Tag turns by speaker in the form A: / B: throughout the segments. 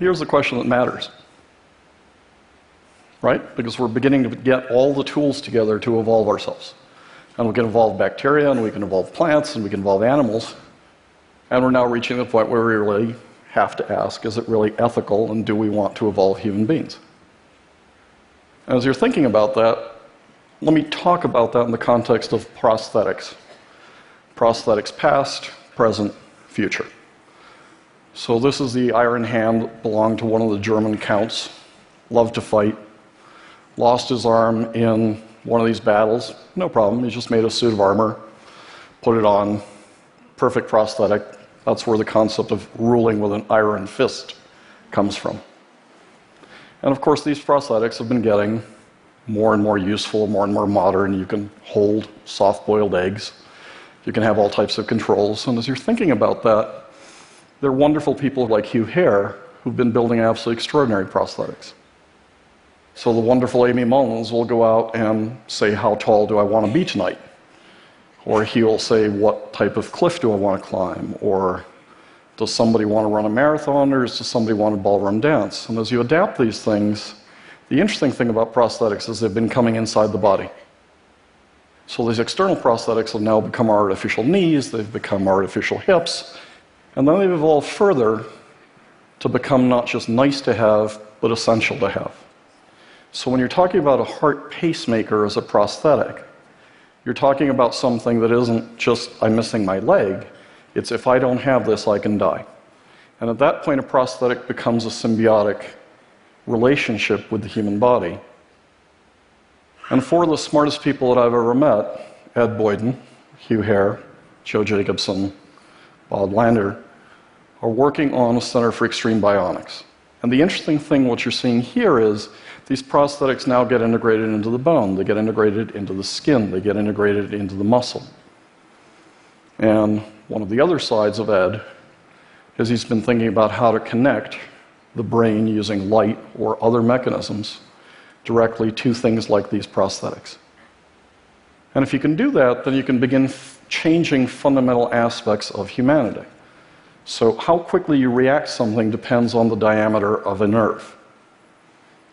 A: Here's the question that matters. Right? Because we're beginning to get all the tools together to evolve ourselves. And we can evolve bacteria, and we can evolve plants, and we can evolve animals. And we're now reaching the point where we really have to ask is it really ethical, and do we want to evolve human beings? As you're thinking about that, let me talk about that in the context of prosthetics prosthetics past, present, future. So, this is the iron hand belonged to one of the German counts, loved to fight, lost his arm in one of these battles. No problem, he just made a suit of armor, put it on, perfect prosthetic. That's where the concept of ruling with an iron fist comes from. And of course, these prosthetics have been getting more and more useful, more and more modern. You can hold soft boiled eggs, you can have all types of controls. And as you're thinking about that, there are wonderful people like Hugh Herr who've been building absolutely extraordinary prosthetics. So the wonderful Aimee Mullins will go out and say, How tall do I want to be tonight? Or he will say, What type of cliff do I want to climb? Or does somebody want to run a marathon or does somebody want a ballroom dance? And as you adapt these things, the interesting thing about prosthetics is they've been coming inside the body. So these external prosthetics have now become artificial knees, they've become artificial hips, and then they've evolved further to become not just nice to have, but essential to have. So when you're talking about a heart pacemaker as a prosthetic, you're talking about something that isn't just, I'm missing my leg, it's if I don't have this, I can die. And at that point, a prosthetic becomes a symbiotic relationship with the human body. And four of the smartest people that I've ever met Ed Boyden, Hugh Herr, Joe Jacobson, Bob Langer are working on a Center for Extreme Bionics. And the interesting thing, what you're seeing here is these prosthetics now get integrated into the bone, they get integrated into the skin, they get integrated into the muscle. And one of the other sides of Ed is he's been thinking about how to connect the brain using light or other mechanisms directly to things like these prosthetics. And if you can do that, then you can begin changing fundamental aspects of humanity. So, how quickly you react something depends on the diameter of a nerve.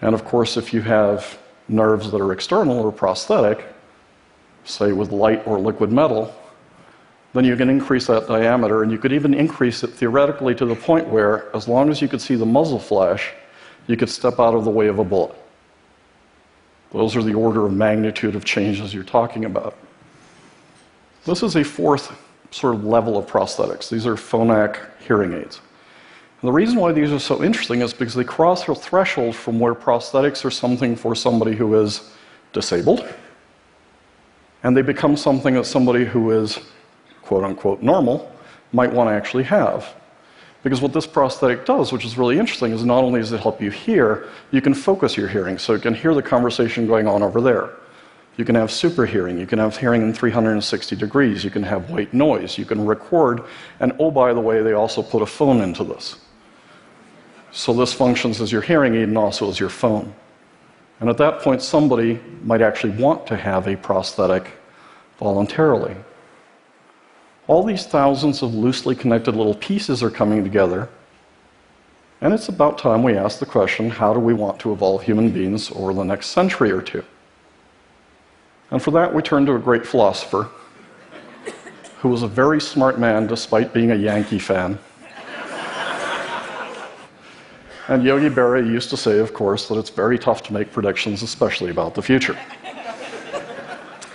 A: And of course, if you have nerves that are external or prosthetic, say with light or liquid metal, then you can increase that diameter, and you could even increase it theoretically to the point where, as long as you could see the muzzle flash, you could step out of the way of a bullet. Those are the order of magnitude of changes you're talking about. This is a fourth sort of level of prosthetics. These are Phonak hearing aids. And the reason why these are so interesting is because they cross a threshold from where prosthetics are something for somebody who is disabled, and they become something that somebody who is quote unquote normal might want to actually have. Because what this prosthetic does, which is really interesting, is not only does it help you hear, you can focus your hearing. So you can hear the conversation going on over there. You can have super hearing. You can have hearing in 360 degrees. You can have white noise. You can record. And oh, by the way, they also put a phone into this. So this functions as your hearing aid and also as your phone. And at that point, somebody might actually want to have a prosthetic voluntarily. All these thousands of loosely connected little pieces are coming together. And it's about time we ask the question how do we want to evolve human beings over the next century or two? And for that, we turn to a great philosopher who was a very smart man despite being a Yankee fan. and Yogi Berra used to say, of course, that it's very tough to make predictions, especially about the future.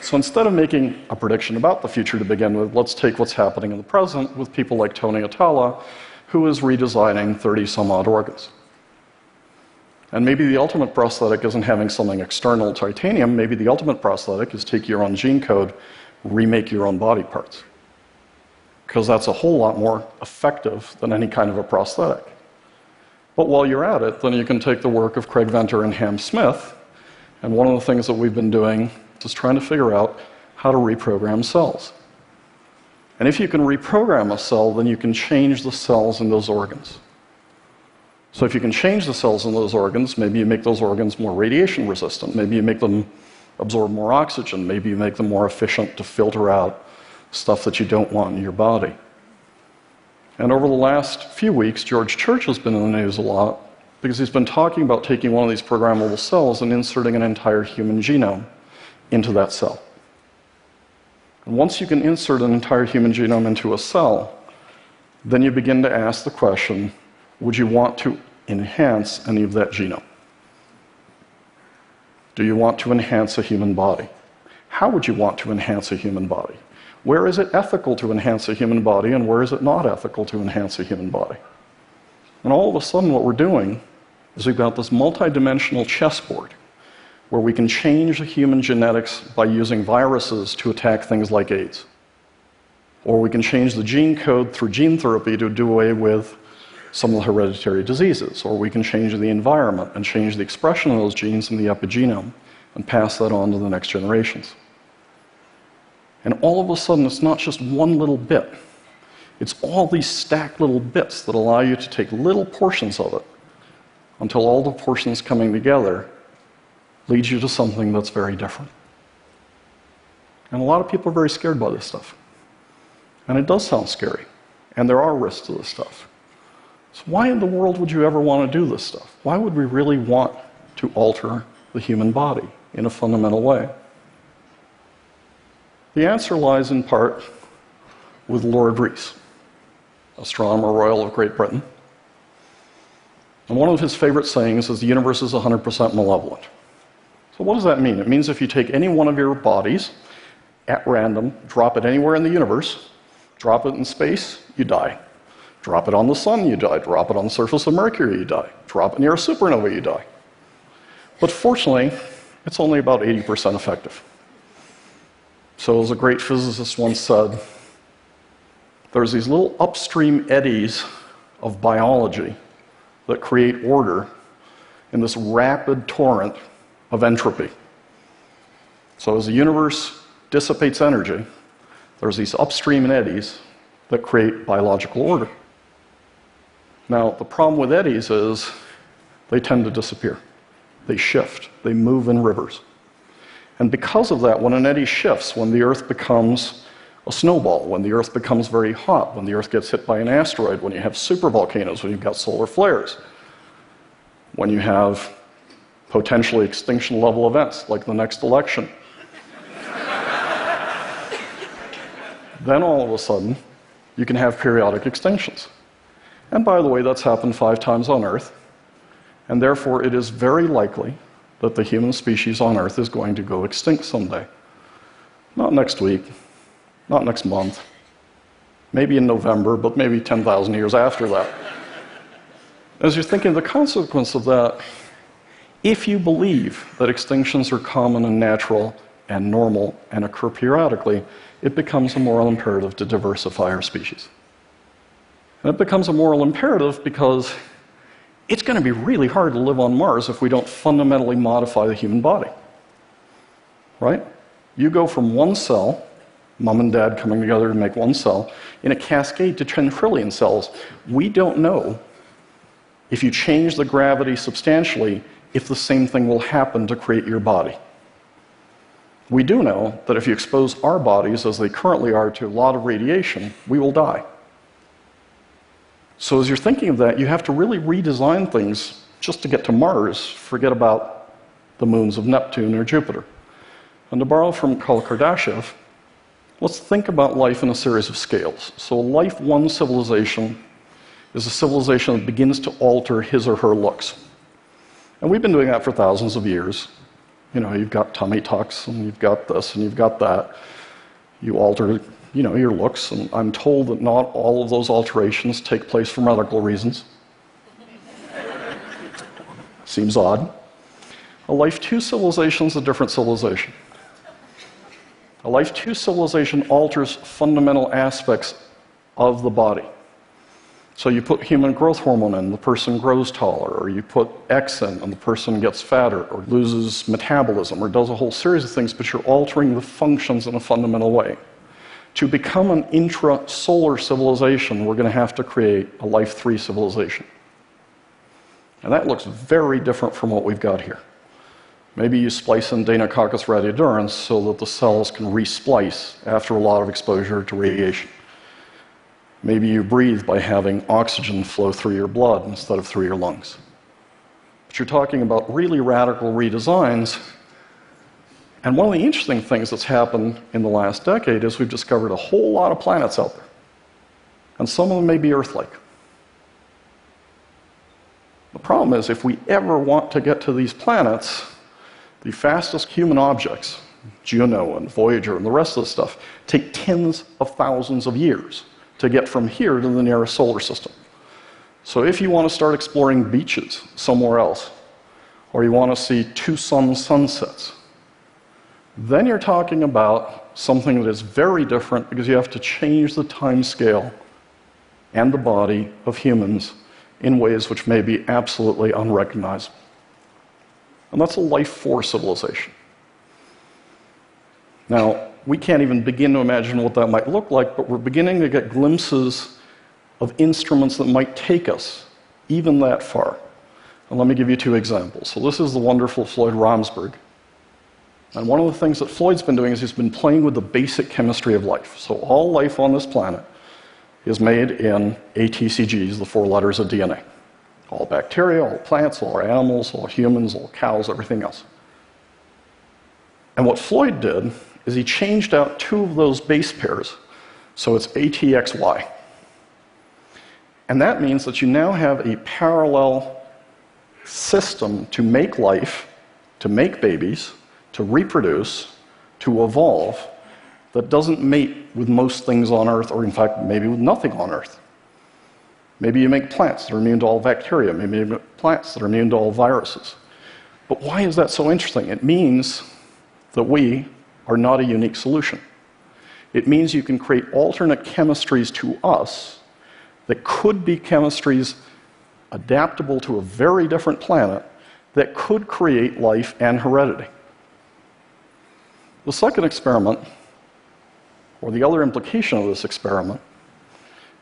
A: So instead of making a prediction about the future to begin with, let's take what's happening in the present with people like Tony Atala, who is redesigning 30 some odd organs. And maybe the ultimate prosthetic isn't having something external titanium, maybe the ultimate prosthetic is take your own gene code, remake your own body parts. Because that's a whole lot more effective than any kind of a prosthetic. But while you're at it, then you can take the work of Craig Venter and Ham Smith, and one of the things that we've been doing is trying to figure out how to reprogram cells. And if you can reprogram a cell, then you can change the cells in those organs. So if you can change the cells in those organs, maybe you make those organs more radiation resistant, maybe you make them absorb more oxygen, maybe you make them more efficient to filter out stuff that you don't want in your body. And over the last few weeks, George Church has been in the news a lot because he's been talking about taking one of these programmable cells and inserting an entire human genome into that cell. And once you can insert an entire human genome into a cell, then you begin to ask the question would you want to enhance any of that genome? Do you want to enhance a human body? How would you want to enhance a human body? Where is it ethical to enhance a human body, and where is it not ethical to enhance a human body? And all of a sudden, what we're doing is we've got this multidimensional chessboard where we can change the human genetics by using viruses to attack things like AIDS. Or we can change the gene code through gene therapy to do away with some of the hereditary diseases. Or we can change the environment and change the expression of those genes in the epigenome and pass that on to the next generations. And all of a sudden, it's not just one little bit, it's all these stacked little bits that allow you to take little portions of it until all the portions coming together leads you to something that's very different. And a lot of people are very scared by this stuff. And it does sound scary. And there are risks to this stuff. So, why in the world would you ever want to do this stuff? Why would we really want to alter the human body in a fundamental way? The answer lies in part with Lord Rees, Astronomer Royal of Great Britain. And one of his favorite sayings is the universe is 100% malevolent. So, what does that mean? It means if you take any one of your bodies at random, drop it anywhere in the universe, drop it in space, you die. Drop it on the sun, you die. Drop it on the surface of Mercury, you die. Drop it near a supernova, you die. But fortunately, it's only about 80% effective. So, as a great physicist once said, there's these little upstream eddies of biology that create order in this rapid torrent of entropy. So, as the universe dissipates energy, there's these upstream eddies that create biological order. Now, the problem with eddies is they tend to disappear, they shift, they move in rivers. And because of that, when an eddy shifts, when the Earth becomes a snowball, when the Earth becomes very hot, when the Earth gets hit by an asteroid, when you have supervolcanoes, when you've got solar flares, when you have potentially extinction level events like the next election, then all of a sudden, you can have periodic extinctions. And by the way, that's happened five times on Earth, and therefore it is very likely that the human species on Earth is going to go extinct someday. Not next week, not next month, maybe in November, but maybe 10,000 years after that. As you're thinking the consequence of that, if you believe that extinctions are common and natural and normal and occur periodically, it becomes a moral imperative to diversify our species. And it becomes a moral imperative because it's going to be really hard to live on Mars if we don't fundamentally modify the human body. Right? You go from one cell, mom and dad coming together to make one cell, in a cascade to 10 trillion cells. We don't know if you change the gravity substantially if the same thing will happen to create your body. We do know that if you expose our bodies, as they currently are, to a lot of radiation, we will die. So, as you're thinking of that, you have to really redesign things just to get to Mars. Forget about the moons of Neptune or Jupiter. And to borrow from Carl Kardashev, let's think about life in a series of scales. So, life one civilization is a civilization that begins to alter his or her looks. And we've been doing that for thousands of years. You know, you've got tummy tucks, and you've got this, and you've got that. You alter you know, your looks, and I'm told that not all of those alterations take place for medical reasons. Seems odd. A Life 2 civilization is a different civilization. A Life 2 civilization alters fundamental aspects of the body. So you put human growth hormone in, the person grows taller, or you put X in, and the person gets fatter, or loses metabolism, or does a whole series of things, but you're altering the functions in a fundamental way. To become an intra-solar civilization, we're going to have to create a Life 3 civilization. And that looks very different from what we've got here. Maybe you splice in Deinococcus radiodurans so that the cells can resplice after a lot of exposure to radiation. Maybe you breathe by having oxygen flow through your blood instead of through your lungs. But you're talking about really radical redesigns. And one of the interesting things that's happened in the last decade is we've discovered a whole lot of planets out there. And some of them may be Earth like. The problem is, if we ever want to get to these planets, the fastest human objects, Juno and Voyager and the rest of the stuff, take tens of thousands of years to get from here to the nearest solar system. So if you want to start exploring beaches somewhere else, or you want to see two sun sunsets, then you're talking about something that is very different because you have to change the time scale and the body of humans in ways which may be absolutely unrecognizable. And that's a life force civilization. Now, we can't even begin to imagine what that might look like, but we're beginning to get glimpses of instruments that might take us even that far. And let me give you two examples. So, this is the wonderful Floyd Romesberg. And one of the things that Floyd's been doing is he's been playing with the basic chemistry of life. So, all life on this planet is made in ATCGs, the four letters of DNA. All bacteria, all plants, all animals, all humans, all cows, everything else. And what Floyd did is he changed out two of those base pairs, so it's ATXY. And that means that you now have a parallel system to make life, to make babies, to reproduce, to evolve, that doesn't mate with most things on Earth, or in fact, maybe with nothing on Earth. Maybe you make plants that are immune to all bacteria, maybe you make plants that are immune to all viruses. But why is that so interesting? It means that we are not a unique solution. It means you can create alternate chemistries to us that could be chemistries adaptable to a very different planet that could create life and heredity. The second experiment or the other implication of this experiment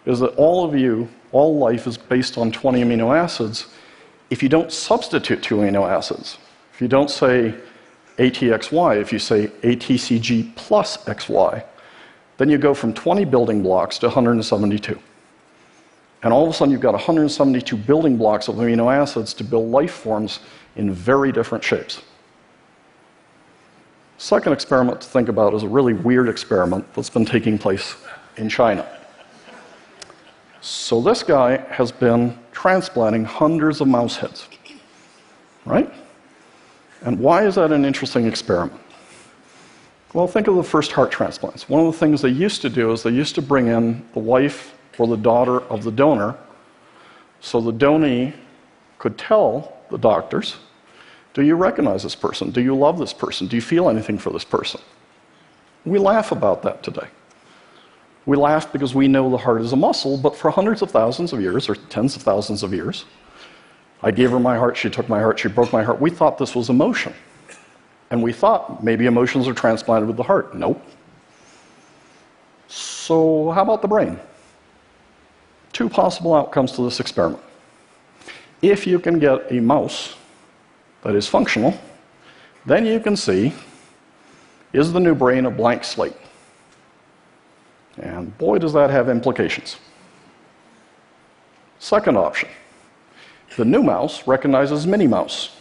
A: is that all of you, all life is based on 20 amino acids. If you don't substitute two amino acids, if you don't say ATXY, if you say ATCG plus XY, then you go from 20 building blocks to 172. And all of a sudden, you've got 172 building blocks of amino acids to build life forms in very different shapes. Second experiment to think about is a really weird experiment that's been taking place in China. So, this guy has been transplanting hundreds of mouse heads, right? And why is that an interesting experiment? Well, think of the first heart transplants. One of the things they used to do is they used to bring in the wife or the daughter of the donor so the donee could tell the doctors do you recognize this person? Do you love this person? Do you feel anything for this person? We laugh about that today. We laugh because we know the heart is a muscle, but for hundreds of thousands of years, or tens of thousands of years, I gave her my heart, she took my heart, she broke my heart. We thought this was emotion. And we thought maybe emotions are transplanted with the heart. Nope. So, how about the brain? Two possible outcomes to this experiment. If you can get a mouse that is functional, then you can see is the new brain a blank slate? And boy, does that have implications. Second option the new mouse recognizes Minnie Mouse.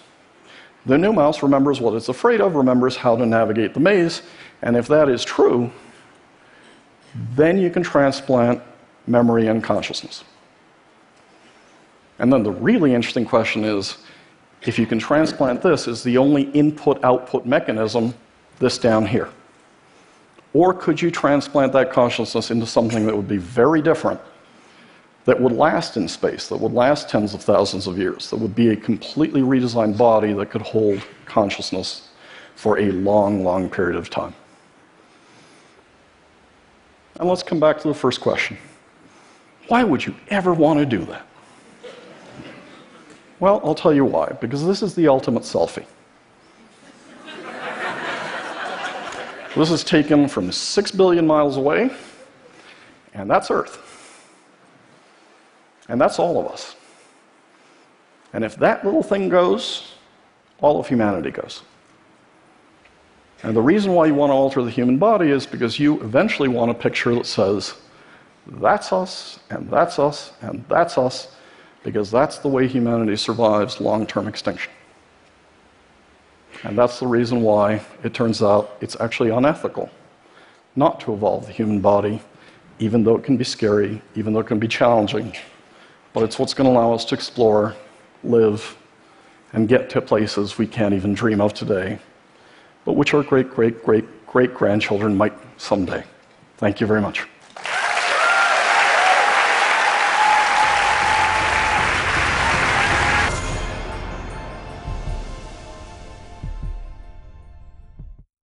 A: The new mouse remembers what it's afraid of, remembers how to navigate the maze, and if that is true, then you can transplant memory and consciousness. And then the really interesting question is if you can transplant this, is the only input output mechanism this down here? Or could you transplant that consciousness into something that would be very different, that would last in space, that would last tens of thousands of years, that would be a completely redesigned body that could hold consciousness for a long, long period of time? And let's come back to the first question why would you ever want to do that? Well, I'll tell you why. Because this is the ultimate selfie. this is taken from six billion miles away, and that's Earth. And that's all of us. And if that little thing goes, all of humanity goes. And the reason why you want to alter the human body is because you eventually want a picture that says, that's us, and that's us, and that's us, because that's the way humanity survives long term extinction. And that's the reason why it turns out it's actually unethical not to evolve the human body, even though it can be scary, even though it can be challenging. But it's what's going to allow us to explore, live, and get to places we can't even dream of today, but which our great, great, great, great grandchildren might someday. Thank you very much.